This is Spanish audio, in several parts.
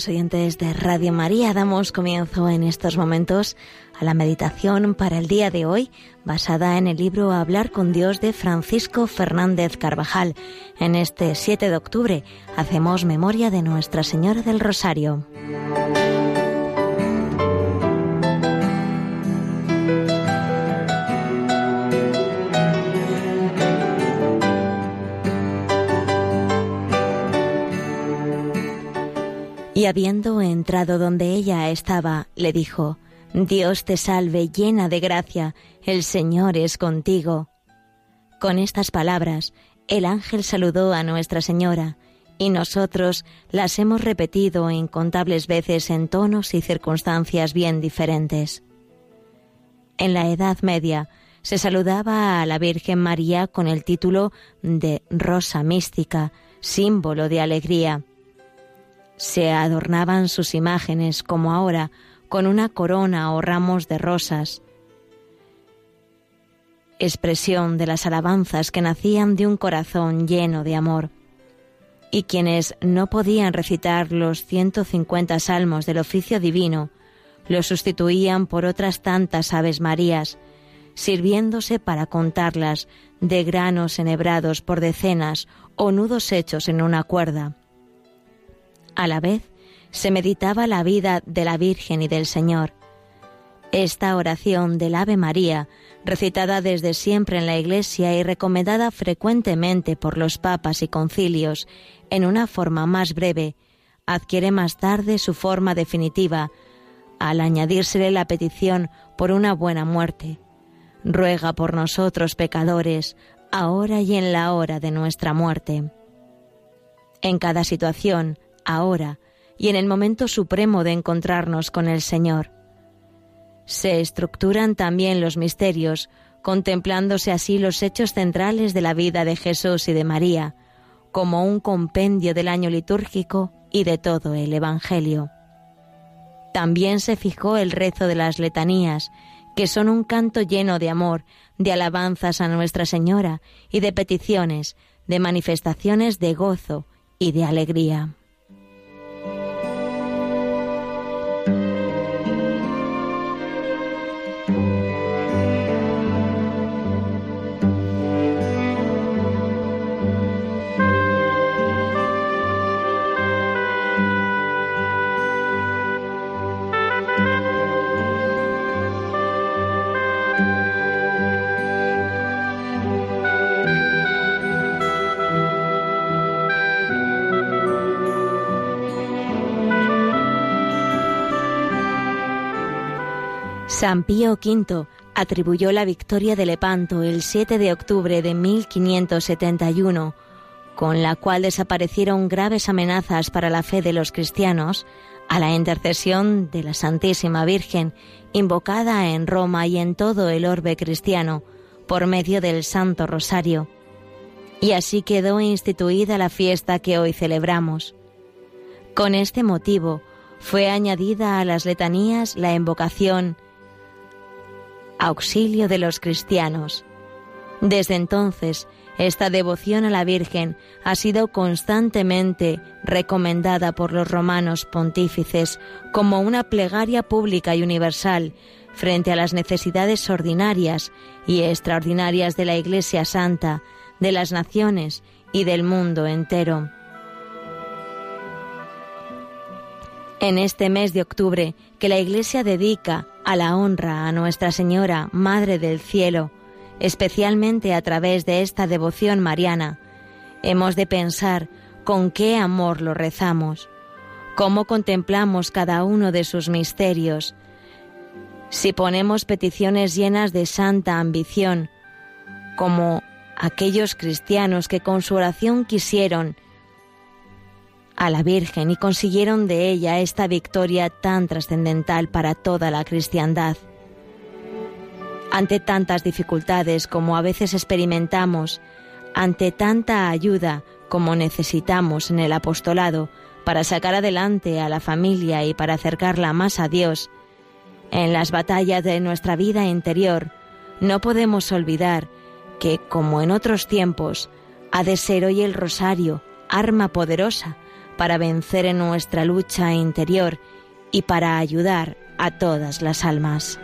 Queridos oyentes de Radio María, damos comienzo en estos momentos a la meditación para el día de hoy, basada en el libro Hablar con Dios de Francisco Fernández Carvajal. En este 7 de octubre hacemos memoria de Nuestra Señora del Rosario. Y habiendo entrado donde ella estaba, le dijo, Dios te salve llena de gracia, el Señor es contigo. Con estas palabras, el ángel saludó a Nuestra Señora, y nosotros las hemos repetido incontables veces en tonos y circunstancias bien diferentes. En la Edad Media se saludaba a la Virgen María con el título de Rosa Mística, símbolo de alegría se adornaban sus imágenes, como ahora, con una corona o ramos de rosas, expresión de las alabanzas que nacían de un corazón lleno de amor. Y quienes no podían recitar los 150 salmos del oficio divino, los sustituían por otras tantas aves marías, sirviéndose para contarlas de granos enhebrados por decenas o nudos hechos en una cuerda. A la vez, se meditaba la vida de la Virgen y del Señor. Esta oración del Ave María, recitada desde siempre en la Iglesia y recomendada frecuentemente por los papas y concilios en una forma más breve, adquiere más tarde su forma definitiva al añadírsele la petición por una buena muerte. Ruega por nosotros pecadores, ahora y en la hora de nuestra muerte. En cada situación, ahora y en el momento supremo de encontrarnos con el Señor. Se estructuran también los misterios, contemplándose así los hechos centrales de la vida de Jesús y de María, como un compendio del año litúrgico y de todo el Evangelio. También se fijó el rezo de las letanías, que son un canto lleno de amor, de alabanzas a Nuestra Señora y de peticiones, de manifestaciones de gozo y de alegría. San Pío V atribuyó la victoria de Lepanto el 7 de octubre de 1571, con la cual desaparecieron graves amenazas para la fe de los cristianos, a la intercesión de la Santísima Virgen, invocada en Roma y en todo el orbe cristiano, por medio del Santo Rosario. Y así quedó instituida la fiesta que hoy celebramos. Con este motivo fue añadida a las letanías la invocación auxilio de los cristianos. Desde entonces, esta devoción a la Virgen ha sido constantemente recomendada por los romanos pontífices como una plegaria pública y universal frente a las necesidades ordinarias y extraordinarias de la Iglesia Santa, de las naciones y del mundo entero. En este mes de octubre que la Iglesia dedica a la honra a Nuestra Señora, Madre del Cielo, especialmente a través de esta devoción mariana, hemos de pensar con qué amor lo rezamos, cómo contemplamos cada uno de sus misterios, si ponemos peticiones llenas de santa ambición, como aquellos cristianos que con su oración quisieron a la Virgen y consiguieron de ella esta victoria tan trascendental para toda la cristiandad. Ante tantas dificultades como a veces experimentamos, ante tanta ayuda como necesitamos en el apostolado para sacar adelante a la familia y para acercarla más a Dios, en las batallas de nuestra vida interior, no podemos olvidar que, como en otros tiempos, ha de ser hoy el rosario, arma poderosa para vencer en nuestra lucha interior y para ayudar a todas las almas.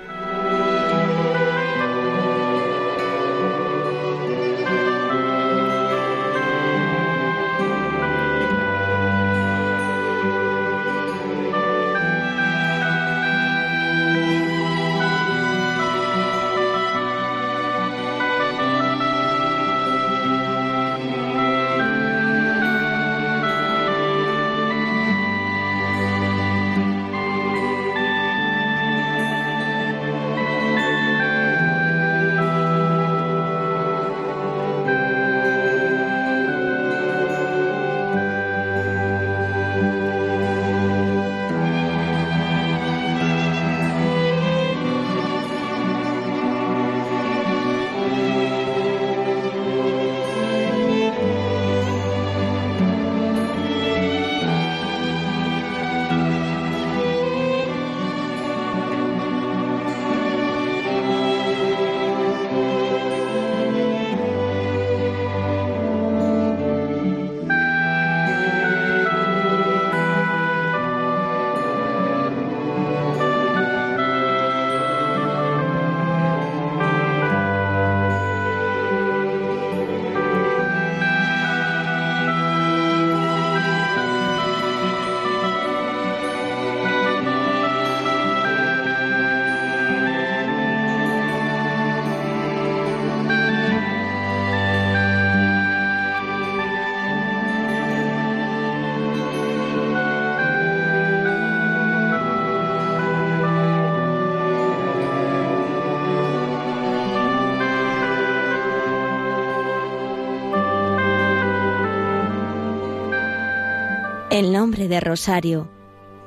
El nombre de rosario,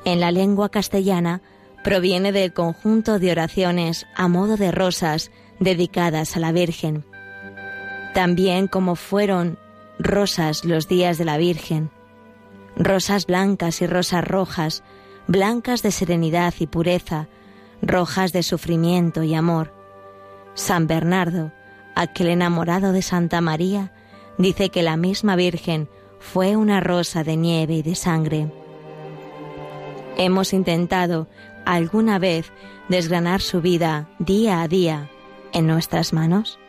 en la lengua castellana, proviene del conjunto de oraciones a modo de rosas dedicadas a la Virgen. También como fueron rosas los días de la Virgen, rosas blancas y rosas rojas, blancas de serenidad y pureza, rojas de sufrimiento y amor. San Bernardo, aquel enamorado de Santa María, dice que la misma Virgen fue una rosa de nieve y de sangre. Hemos intentado alguna vez desgranar su vida día a día en nuestras manos.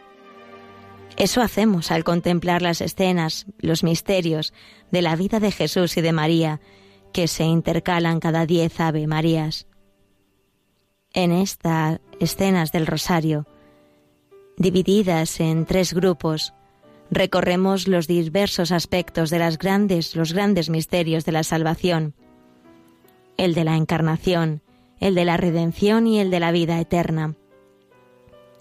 Eso hacemos al contemplar las escenas, los misterios de la vida de Jesús y de María, que se intercalan cada diez Ave Marías. En estas escenas del Rosario, divididas en tres grupos, recorremos los diversos aspectos de las grandes, los grandes misterios de la salvación, el de la encarnación, el de la redención y el de la vida eterna.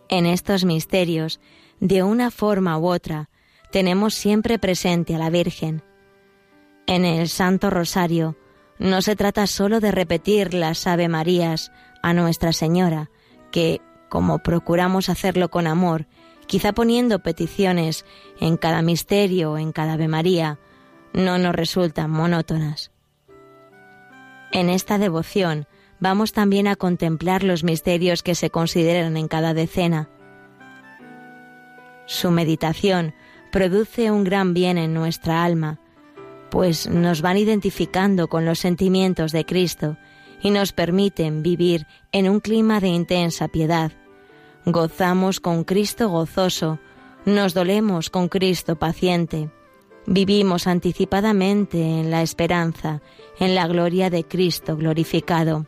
En estos misterios, de una forma u otra, tenemos siempre presente a la Virgen. En el Santo Rosario no se trata sólo de repetir las Ave Marías a Nuestra Señora, que, como procuramos hacerlo con amor, quizá poniendo peticiones en cada misterio, en cada Ave María, no nos resultan monótonas. En esta devoción vamos también a contemplar los misterios que se consideran en cada decena. Su meditación produce un gran bien en nuestra alma, pues nos van identificando con los sentimientos de Cristo y nos permiten vivir en un clima de intensa piedad, Gozamos con Cristo gozoso, nos dolemos con Cristo paciente, vivimos anticipadamente en la esperanza, en la gloria de Cristo glorificado.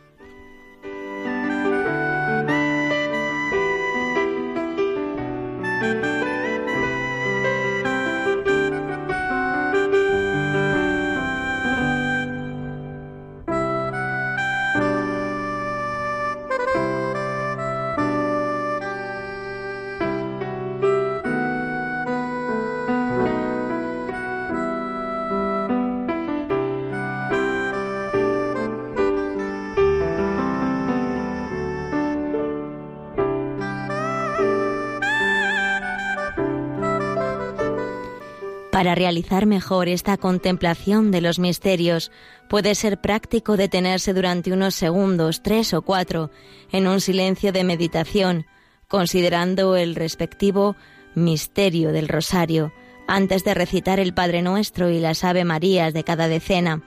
Para realizar mejor esta contemplación de los misterios, puede ser práctico detenerse durante unos segundos, tres o cuatro, en un silencio de meditación, considerando el respectivo misterio del rosario, antes de recitar el Padre Nuestro y las Ave Marías de cada decena,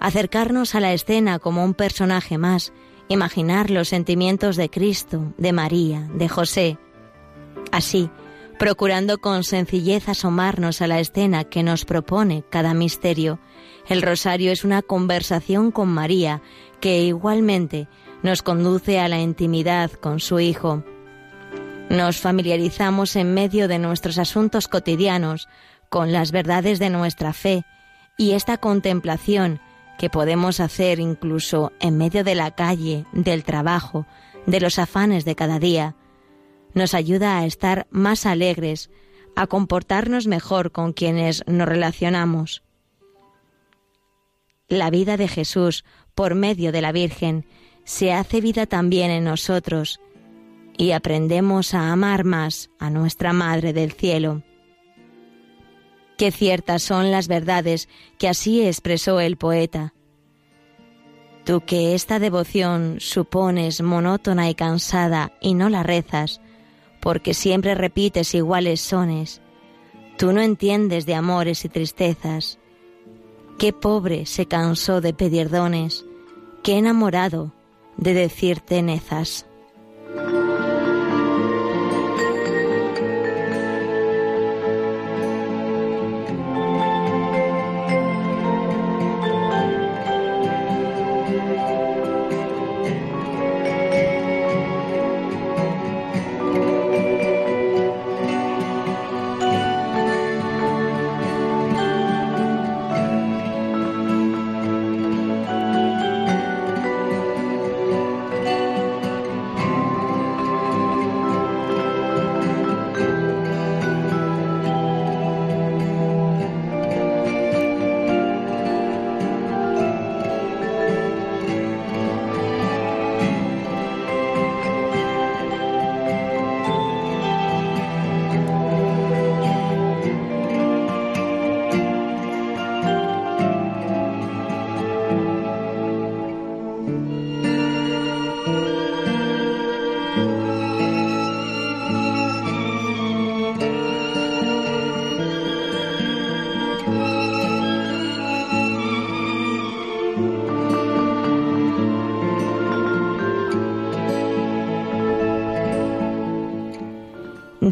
acercarnos a la escena como un personaje más, imaginar los sentimientos de Cristo, de María, de José. Así, procurando con sencillez asomarnos a la escena que nos propone cada misterio, el rosario es una conversación con María que igualmente nos conduce a la intimidad con su Hijo. Nos familiarizamos en medio de nuestros asuntos cotidianos con las verdades de nuestra fe y esta contemplación que podemos hacer incluso en medio de la calle, del trabajo, de los afanes de cada día, nos ayuda a estar más alegres, a comportarnos mejor con quienes nos relacionamos. La vida de Jesús, por medio de la Virgen, se hace vida también en nosotros y aprendemos a amar más a nuestra Madre del Cielo. Qué ciertas son las verdades que así expresó el poeta. Tú que esta devoción supones monótona y cansada y no la rezas, porque siempre repites iguales sones, tú no entiendes de amores y tristezas. Qué pobre se cansó de pedir dones, qué enamorado de decir tenezas.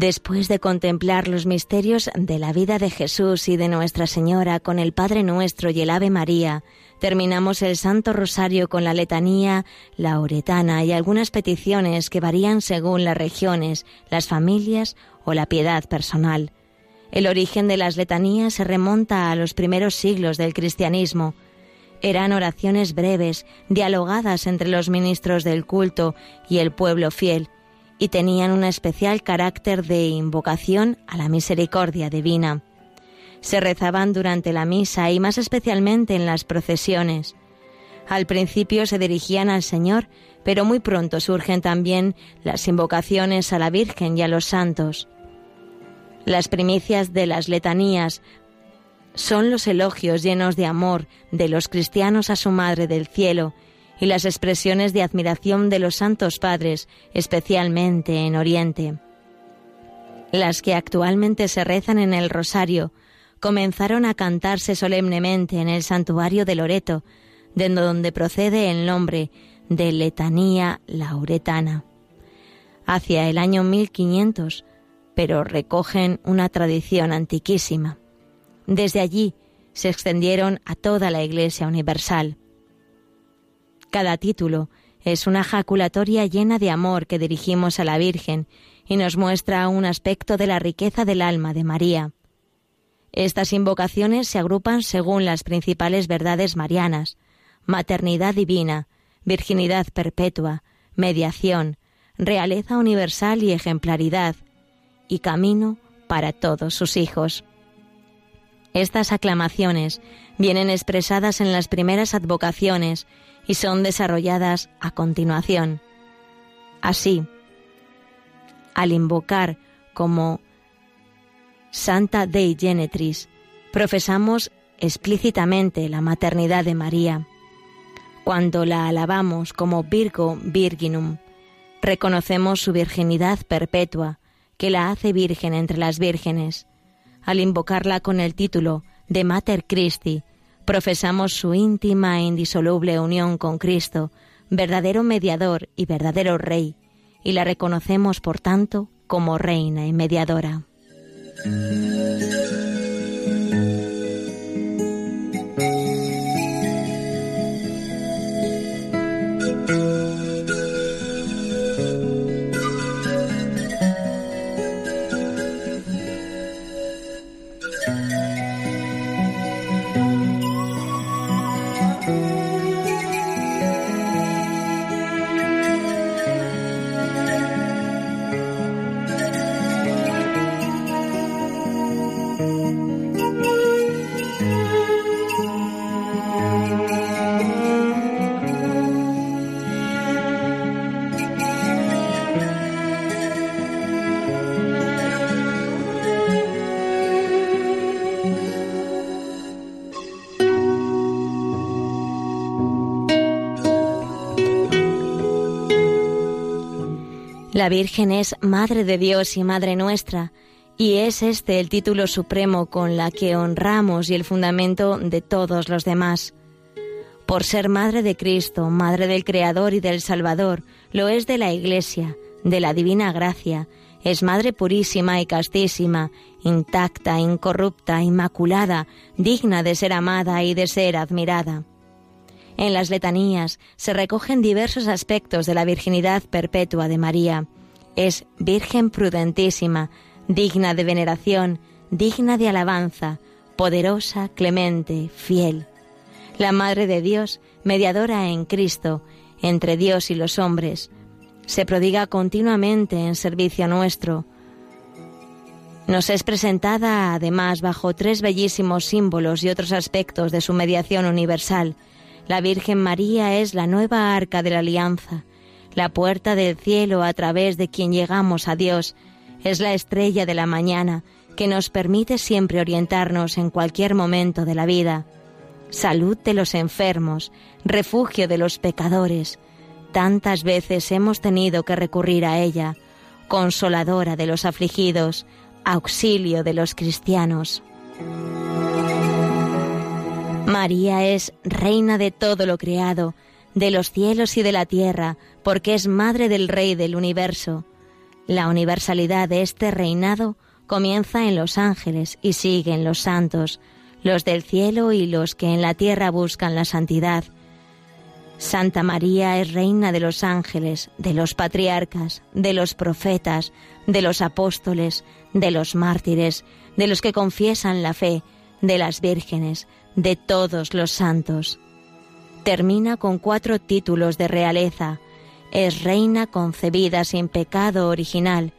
Después de contemplar los misterios de la vida de Jesús y de Nuestra Señora con el Padre Nuestro y el Ave María, terminamos el Santo Rosario con la letanía lauretana y algunas peticiones que varían según las regiones, las familias o la piedad personal. El origen de las letanías se remonta a los primeros siglos del cristianismo. Eran oraciones breves, dialogadas entre los ministros del culto y el pueblo fiel, y tenían un especial carácter de invocación a la misericordia divina. Se rezaban durante la misa y más especialmente en las procesiones. Al principio se dirigían al Señor, pero muy pronto surgen también las invocaciones a la Virgen y a los santos. Las primicias de las letanías son los elogios llenos de amor de los cristianos a su Madre del Cielo y las expresiones de admiración de los santos padres, especialmente en Oriente. Las que actualmente se rezan en el Rosario comenzaron a cantarse solemnemente en el santuario de Loreto, de donde procede el nombre de Letanía Lauretana, hacia el año 1500, pero recogen una tradición antiquísima. Desde allí se extendieron a toda la Iglesia Universal. Cada título es una jaculatoria llena de amor que dirigimos a la Virgen y nos muestra un aspecto de la riqueza del alma de María. Estas invocaciones se agrupan según las principales verdades marianas, maternidad divina, virginidad perpetua, mediación, realeza universal y ejemplaridad, y camino para todos sus hijos. Estas aclamaciones vienen expresadas en las primeras advocaciones y son desarrolladas a continuación. Así, al invocar como Santa Dei Genetris, profesamos explícitamente la maternidad de María. Cuando la alabamos como Virgo Virginum, reconocemos su virginidad perpetua, que la hace virgen entre las vírgenes. Al invocarla con el título de Mater Christi, Profesamos su íntima e indisoluble unión con Cristo, verdadero mediador y verdadero Rey, y la reconocemos, por tanto, como Reina y mediadora. La Virgen es Madre de Dios y Madre nuestra, y es este el título supremo con la que honramos y el fundamento de todos los demás. Por ser Madre de Cristo, Madre del Creador y del Salvador, lo es de la Iglesia, de la Divina Gracia, es Madre purísima y castísima, intacta, incorrupta, inmaculada, digna de ser amada y de ser admirada. En las letanías se recogen diversos aspectos de la virginidad perpetua de María. Es Virgen prudentísima, digna de veneración, digna de alabanza, poderosa, clemente, fiel. La Madre de Dios, mediadora en Cristo, entre Dios y los hombres, se prodiga continuamente en servicio nuestro. Nos es presentada además bajo tres bellísimos símbolos y otros aspectos de su mediación universal, la Virgen María es la nueva arca de la alianza, la puerta del cielo a través de quien llegamos a Dios, es la estrella de la mañana que nos permite siempre orientarnos en cualquier momento de la vida. Salud de los enfermos, refugio de los pecadores. Tantas veces hemos tenido que recurrir a ella, consoladora de los afligidos, auxilio de los cristianos. María es reina de todo lo creado, de los cielos y de la tierra, porque es madre del Rey del universo. La universalidad de este reinado comienza en los ángeles y sigue en los santos, los del cielo y los que en la tierra buscan la santidad. Santa María es reina de los ángeles, de los patriarcas, de los profetas, de los apóstoles, de los mártires, de los que confiesan la fe, de las vírgenes, de todos los santos. Termina con cuatro títulos de realeza. Es reina concebida sin pecado original,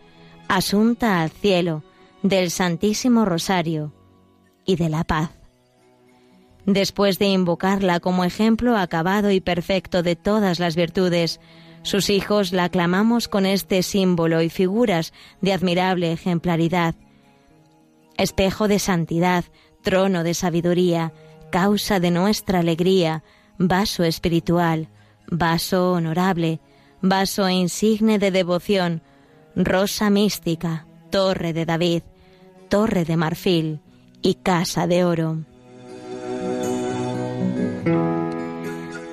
asunta al cielo, del Santísimo Rosario y de la paz. Después de invocarla como ejemplo acabado y perfecto de todas las virtudes, sus hijos la aclamamos con este símbolo y figuras de admirable ejemplaridad. Espejo de santidad, trono de sabiduría, causa de nuestra alegría, vaso espiritual, vaso honorable, vaso insigne de devoción, rosa mística, torre de David, torre de marfil y casa de oro.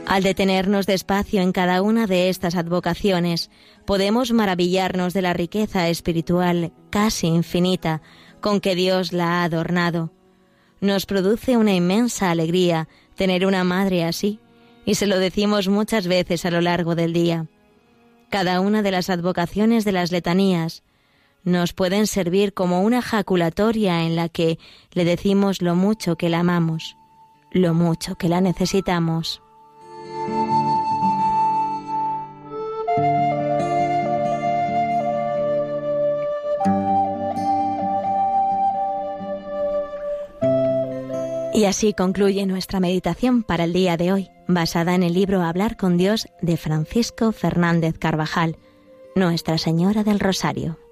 Al detenernos despacio en cada una de estas advocaciones, podemos maravillarnos de la riqueza espiritual casi infinita con que Dios la ha adornado nos produce una inmensa alegría tener una madre así, y se lo decimos muchas veces a lo largo del día. Cada una de las advocaciones de las letanías nos pueden servir como una jaculatoria en la que le decimos lo mucho que la amamos, lo mucho que la necesitamos. Y así concluye nuestra meditación para el día de hoy, basada en el libro Hablar con Dios de Francisco Fernández Carvajal, Nuestra Señora del Rosario.